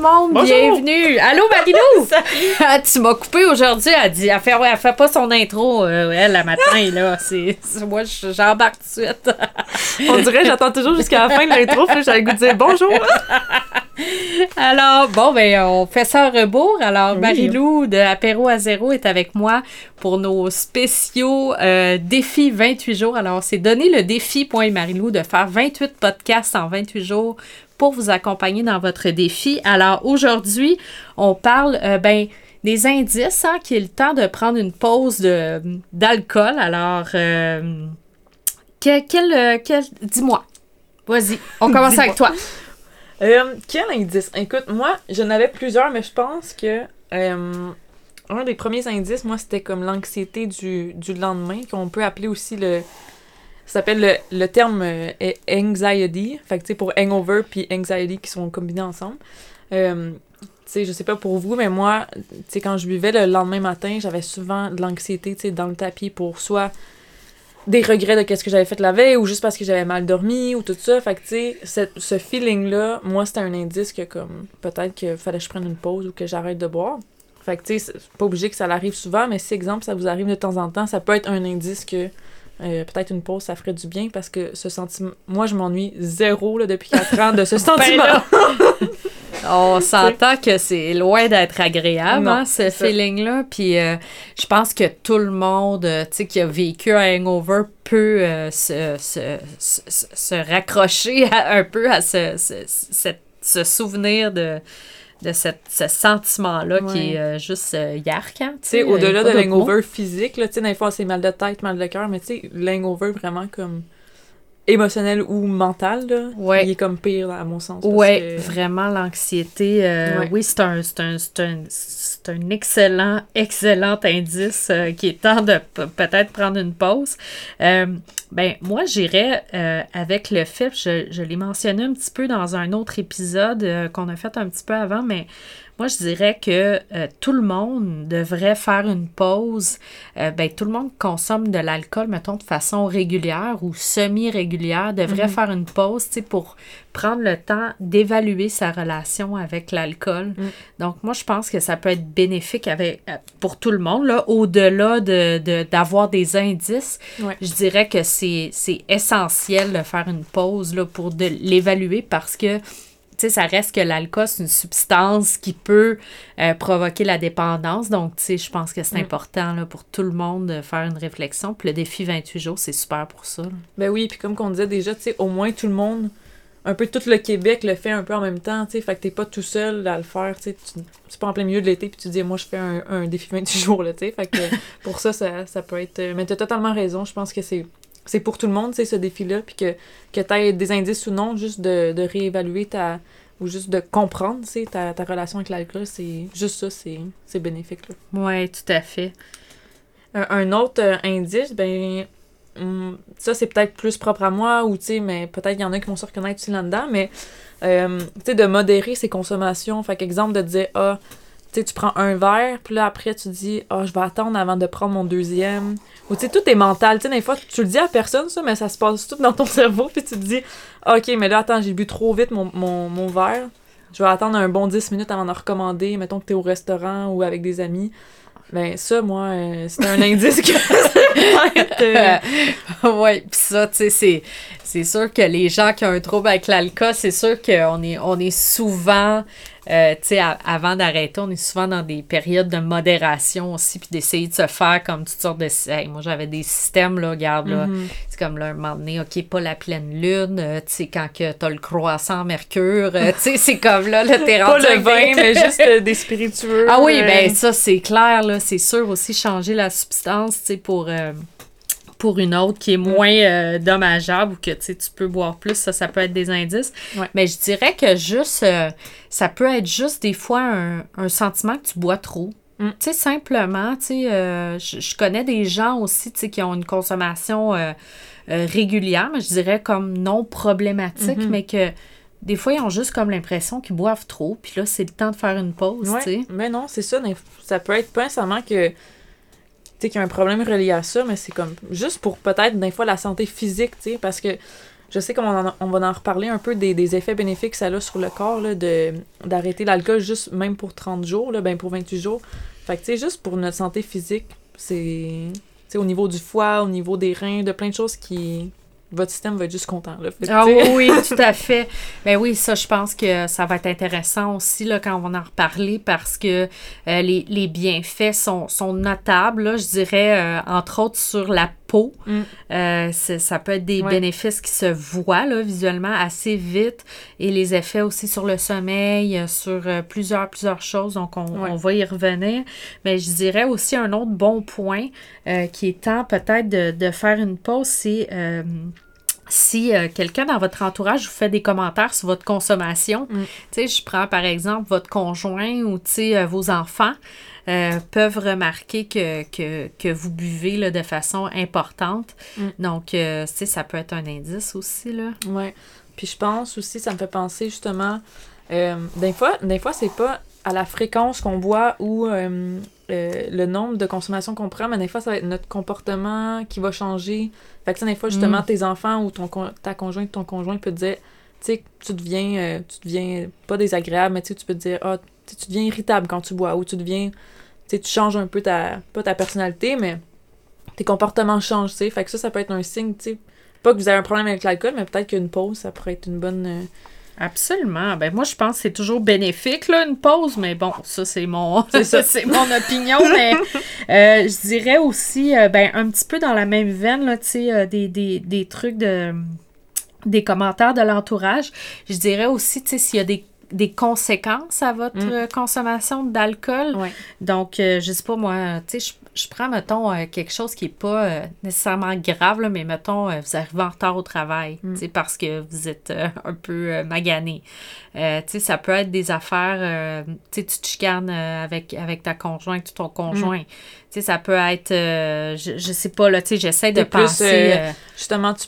le monde, Bonjour. bienvenue. Allô Marilou? Ah, tu m'as coupé aujourd'hui, elle dit, elle fait, ouais, elle fait pas son intro, euh, elle, le matin, là. C'est, moi, je- j'embarque tout de suite. On dirait j'attends toujours jusqu'à la fin de l'intro, puis j'avais le goût de dire bonjour! Alors, bon, ben, on fait ça en rebours. Alors, Oui. Marilou de Apéro à zéro est avec moi pour nos spéciaux euh, défis 28 jours. Alors, c'est donner le défi, point Marilou, de faire 28 podcasts en 28 jours pour vous accompagner dans votre défi. Alors, aujourd'hui, on parle, euh, ben, des indices, hein, qu'il est le temps de prendre une pause d'alcool. Alors, euh, quel, quel, euh, quel- dis-moi. Vas-y, on commence avec toi. Euh, quel indice? Écoute, moi, j'en avais plusieurs, mais je pense que un des premiers indices, moi, c'était comme l'anxiété du, du lendemain, qu'on peut appeler aussi le. Ça s'appelle le, le terme euh, anxiety. Fait que, tu sais, pour hangover puis anxiety qui sont combinés ensemble. Euh, tu sais, je sais pas pour vous, mais moi, tu sais, quand je buvais le lendemain matin, j'avais souvent de l'anxiété, tu sais, dans le tapis pour soit des regrets de qu'est-ce que j'avais fait la veille ou juste parce que j'avais mal dormi ou tout ça. Fait que, tu sais, ce feeling-là, moi, c'était un indice que, comme, peut-être qu'il fallait que je prenne une pause ou que j'arrête de boire. Fait que, tu sais, c'est pas obligé que ça l'arrive souvent, mais si, exemple, ça vous arrive de temps en temps, ça peut être un indice que euh, peut-être une pause, ça ferait du bien parce que ce sentiment. Moi, je m'ennuie zéro là, depuis 4 ans de ce sentiment. là. On s'entend que c'est loin d'être agréable, Non, hein, ce feeling-là. Puis euh, je pense que tout le monde euh, tu sais, qui a vécu un hangover peut se, se, se, se- raccrocher à- un peu à ce, ce, ce souvenir de, de cette, ce sentiment-là qui est euh, juste euh, yark. hein, Tu sais, euh, au-delà de l'hangover physique, là, tu sais, des fois, c'est mal de tête, mal de cœur, mais tu sais, l'hangover vraiment comme émotionnel ou mental, là, Ouais. il est comme pire, là, à mon sens. Oui, que- vraiment, l'anxiété. euh, Ouais. Oui, c'est un, un, un, excellent, excellent indice euh, qui est temps de peut-être prendre une pause. Euh, ben, moi, j'irais avec le fait, je, je l'ai mentionné un petit peu dans un autre épisode qu'on a fait un petit peu avant, mais moi, je dirais que euh, tout le monde devrait faire une pause. Euh, ben, tout le monde consomme de l'alcool, mettons, de façon régulière ou semi-régulière, devrait Mhm. faire une pause, pour prendre le temps d'évaluer sa relation avec l'alcool. Mm. Donc, moi, je pense que ça peut être bénéfique avec, euh, pour tout le monde, là, au-delà de, de- d'avoir des indices. Ouais. Je dirais que c'est, essentiel de faire une pause là, pour de l'évaluer parce que sais, ça reste que l'alcool, c'est une substance qui peut euh, provoquer la dépendance. Donc, tu sais, je pense que c'est Mm. important là, pour tout le monde de faire une réflexion. Puis le défi 28 jours, c'est super pour ça. là. Ben oui, puis comme qu'on disait déjà, tu sais, au moins tout le monde, un peu tout le Québec le fait un peu en même temps, tu sais, fait que t'es pas tout seul à le faire, tu sais, tu- pas en plein milieu de l'été, puis tu dis, moi, je fais un, un défi 28 jours, là, tu sais, fait que pour ça, ça, ça peut être... Mais t'as totalement raison, je pense que c'est c'est pour tout le monde, tu sais, ce défi-là, puis que, que t'aies des indices ou non, juste de, de réévaluer ta... ou juste de comprendre, tu ta, ta relation avec l'alcool, c'est juste ça, c'est c'est bénéfique, là. Oui, tout à fait. Un, un autre euh, indice, ben, hum, ça c'est peut-être plus propre à moi, ou tu sais, mais peut-être qu'il y en a qui vont se reconnaître aussi là-dedans, mais euh, tu sais, de modérer ses consommations. Fait qu'exemple de dire, ah, tu sais, tu prends un verre, puis là après tu dis, ah, je vais attendre avant de prendre mon deuxième. Ou tu sais, tout est mental. Tu sais, des fois, tu le dis à personne, ça, mais ça se passe tout dans ton cerveau, puis tu te dis, ok, mais là, attends, j'ai bu trop vite mon, mon, mon verre. Je vais attendre un bon 10 minutes avant de recommander, mettons que t'es au restaurant ou avec des amis. Ben, ça, moi, euh, c'est un indice que euh, oui, puis ça, tu sais, c'est, c'est sûr que les gens qui ont un trouble avec l'alcool, c'est sûr qu'on est, on est souvent, euh, tu sais, avant d'arrêter, on est souvent dans des périodes de modération aussi, puis d'essayer de se faire comme toutes sortes de... Hey, moi, j'avais des systèmes, là, regarde, là, Mhm. c'est comme là, un moment donné, OK, pas la pleine lune, euh, tu sais, quand que t'as le croissant mercure, euh, tu sais, c'est comme là, là, t'es Pas le vin, mais juste euh, des spiritueux. Ah oui, ben ça, c'est clair, là. C'est sûr aussi changer la substance, tu sais, pour, euh, pour une autre qui est moins euh, dommageable ou que, tu peux boire plus, ça, ça peut être des indices. Ouais. Mais je dirais que juste, euh, ça peut être juste des fois un, un sentiment que tu bois trop. Mm. Tu sais, simplement, tu sais, euh, je je connais des gens aussi, tu sais, qui ont une consommation régulière, mais je dirais comme non problématique, Mhm. mais que des fois, ils ont juste comme l'impression qu'ils boivent trop, puis là, c'est le temps de faire une pause, Ouais, tu sais. Mais non, c'est ça. Ça peut être pas nécessairement que tu sais qu'il y a un problème relié à ça, mais c'est comme juste pour peut-être des fois la santé physique, tu parce que je sais qu'on on va en reparler un peu des, effets bénéfiques que ça a sur le corps, d'arrêter l'alcool juste même pour 30 jours, là, ben pour 28 jours. Fait que tu sais, juste pour notre santé physique, c'est tu au niveau du foie, au niveau des reins, de plein de choses qui. Votre système va être juste content, là. Fait Ah oui, oui, tout à fait. Ben oui, ça, je pense que ça va être intéressant aussi là, quand on va en reparler parce que euh, les, les bienfaits sont, sont notables, là, je dirais, euh, entre autres sur la peau. Mm. Euh, ça peut être des Ouais. bénéfices qui se voient là, visuellement assez vite et les effets aussi sur le sommeil, euh, sur euh, plusieurs, plusieurs choses. Donc, on, Ouais. on va y revenir. Mais je dirais aussi un autre bon point euh, qui est temps peut-être de, de faire une pause, c'est si euh, quelqu'un dans votre entourage vous fait des commentaires sur votre consommation, Mm. tu sais, je prends par exemple votre conjoint ou euh, vos enfants euh, peuvent remarquer que, que, que vous buvez là, de façon importante. Mm. Donc, tu sais, ça peut être un indice aussi. Là. Ouais. Puis je pense aussi, ça me fait penser justement, euh, des fois, des fois c'est pas à la fréquence qu'on boit ou euh, le nombre de consommations qu'on prend, mais des fois, ça va être notre comportement qui va changer. Fait que ça, des fois, justement, Mm. tes enfants ou ton con- ta conjointe, ton conjoint peut te dire, tu sais, tu deviens, euh, tu deviens pas désagréable, mais tu sais, tu peux te dire, ah, tu deviens irritable quand tu bois ou tu deviens, tu sais, tu changes un peu ta, pas ta personnalité, mais tes comportements changent, tu sais. Fait que ça, ça peut être un signe, tu sais, pas que vous avez un problème avec l'alcool, mais peut-être qu'une pause, ça pourrait être une bonne. euh, Absolument. Ben moi, je pense que c'est toujours bénéfique, là, une pause, mais bon, ça, c'est mon, C'est opinion. mais euh, je dirais aussi, euh, ben, un petit peu dans la même veine, là, tu sais, euh, des, des, des trucs de. des commentaires de l'entourage. Je dirais aussi, tu sais, s'il y a des des conséquences à votre Mm. consommation d'alcool. Donc, euh, je sais pas, moi, tu sais, je, prends, mettons, euh, quelque chose qui est pas euh, nécessairement grave, là, mais mettons, euh, vous arrivez en retard au travail, Mm. tu parce que vous êtes un peu magané. Tu sais, ça peut être des affaires, tu tu te chicanes avec, avec ta conjointe ou ton conjoint. Tu sais, ça peut être, je, je sais pas, là, tu sais, j'essaie de plus, penser... justement, tu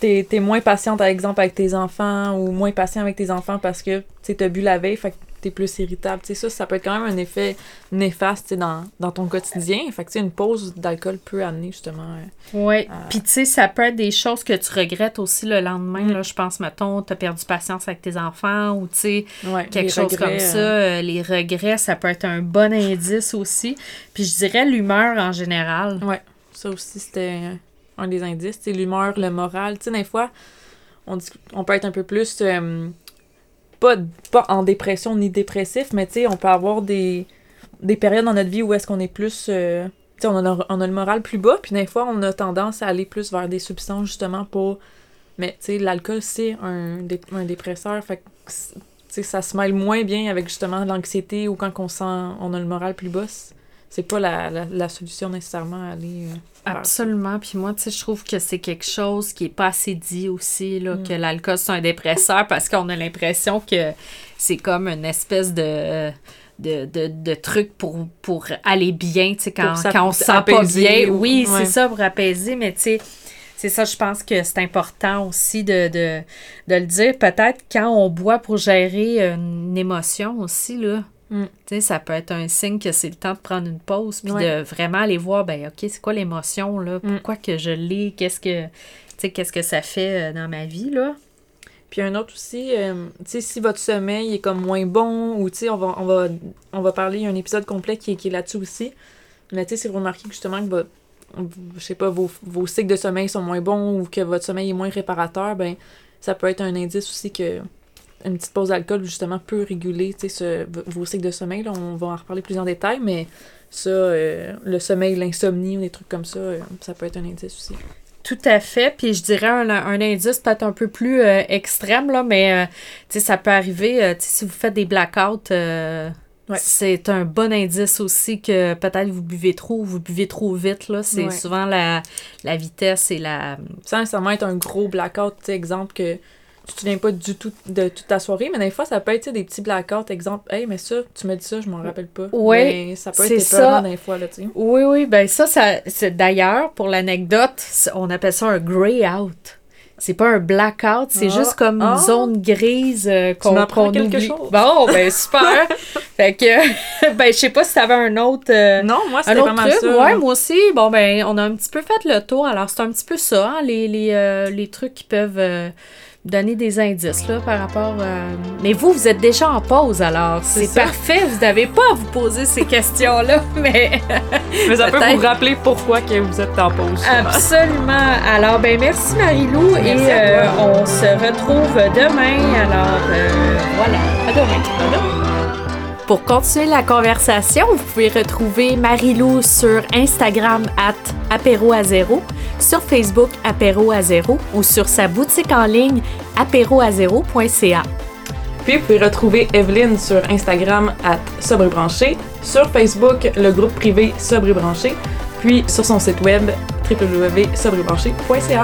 t'es, t'es moins patiente, par exemple, avec tes enfants ou moins patient avec tes enfants parce que tu as bu la veille, fait t'es plus irritable. Tu sais, ça, ça peut être quand même un effet néfaste tu sais, dans, dans ton quotidien. Fait que tu sais, une pause d'alcool peut amener justement. euh, Oui, puis tu sais, ça peut être des choses que tu regrettes aussi le lendemain. Mm. Là, je pense, mettons, tu as perdu patience avec tes enfants ou tu sais, ouais, quelque chose regrets, comme ça. euh, euh, les regrets, ça peut être un bon indice aussi. Puis je dirais l'humeur en général. Ouais, ça aussi, c'était un des indices. L'humeur, le moral. Tu sais, des fois, on, dit, on peut être un peu plus. euh, pas, en dépression ni dépressif, mais tu sais, on peut avoir des, des périodes dans notre vie où est-ce qu'on est plus. euh, tu sais, on a, le moral plus bas, puis des fois, on a tendance à aller plus vers des substances justement pour. Mais tu sais, l'alcool, c'est un, un dépresseur. Fait que, ça se mêle moins bien avec justement l'anxiété ou quand on sent on a le moral plus bas. C'est- pas la, la, la solution nécessairement à aller. euh. Absolument. Puis moi, tu sais, je trouve que c'est quelque chose qui est pas assez dit aussi, là, Mm. que l'alcool, c'est un dépresseur parce qu'on a l'impression que c'est comme une espèce de. De, de, de truc pour, pour aller bien, tu sais, quand, quand on se sent pas bien. ou- Oui, ouais. c'est ça, pour apaiser, mais tu sais, c'est ça, je pense que c'est important aussi de, de, de le dire. Peut-être quand on boit pour gérer une émotion aussi, là. Mm. Tu sais, ça peut être un signe que c'est le temps de prendre une pause puis Ouais. de vraiment aller voir, ben OK, c'est quoi l'émotion, là? Mm. Pourquoi que je l'ai? Qu'est-ce que, tu sais, qu'est-ce que ça fait euh, dans ma vie, là? Puis un autre aussi, euh, tu sais, si votre sommeil est comme moins bon, ou tu sais, on va, on, va, on va parler, il y a un épisode complet qui, est- qui est là-dessus aussi. Mais tu sais, si vous remarquez que justement que votre, je sais pas, vos, vos cycles de sommeil sont moins bons ou que votre sommeil est moins réparateur, ben ça peut être un indice aussi que une petite pause d'alcool justement peut réguler ce- vos cycles de sommeil. Là, on va en reparler plus en détail, mais ça, euh, le sommeil, l'insomnie ou des trucs comme ça, euh, ça peut être un indice aussi. Tout à fait. Puis je dirais un, un indice peut-être un peu plus euh, extrême, là, mais ça peut arriver, si vous faites des blackouts, Ouais. c'est un bon indice aussi que peut-être vous buvez trop ou vous buvez trop vite. là. C'est Ouais. souvent la, la vitesse et la... sans nécessairement être un gros blackout, exemple que tu te souviens pas du tout de toute ta soirée, mais des fois, ça peut être des petits blackouts. Exemple, hey, mais ça, tu me dis ça, je m'en rappelle pas. Ouais, Mais ça peut c'est être ça. épeurant des fois, là, tu sais. Oui, oui, ben ça, ça c'est d'ailleurs, pour l'anecdote, on appelle ça un grey out. C'est pas un blackout, c'est Ah, juste comme ah. une zone grise euh, qu'on m'apprends qu'on quelque oublie. chose. Bon, ben super. fait que, ben je sais pas si t'avais un autre... euh, Non, moi, c'était vraiment truc, ça. ouais, moi aussi. Bon, ben, on a un petit peu fait le tour. Alors, c'est un petit peu ça, hein, les, les, euh, les trucs qui peuvent euh, donner des indices, là, par rapport... euh, Mais vous, vous êtes déjà en pause, alors. C'est parfait. Vous n'avez pas à vous poser ces questions-là, mais... Mais ça peut vous rappeler pourquoi que vous êtes en pause. Absolument. Alors, ben merci Marie-Lou et à euh, on se retrouve demain. Alors, euh, voilà. À demain. Pour continuer la conversation, vous pouvez retrouver Marie-Lou sur Instagram at apéro à zéro, sur Facebook apéro à zéro ou sur sa boutique en ligne apéroazéro.ca. Puis vous pouvez retrouver Evelyne sur Instagram à Sobre et Branché, sur Facebook le groupe privé Sobre Branché, puis sur son site web www.sobrebranché.ca.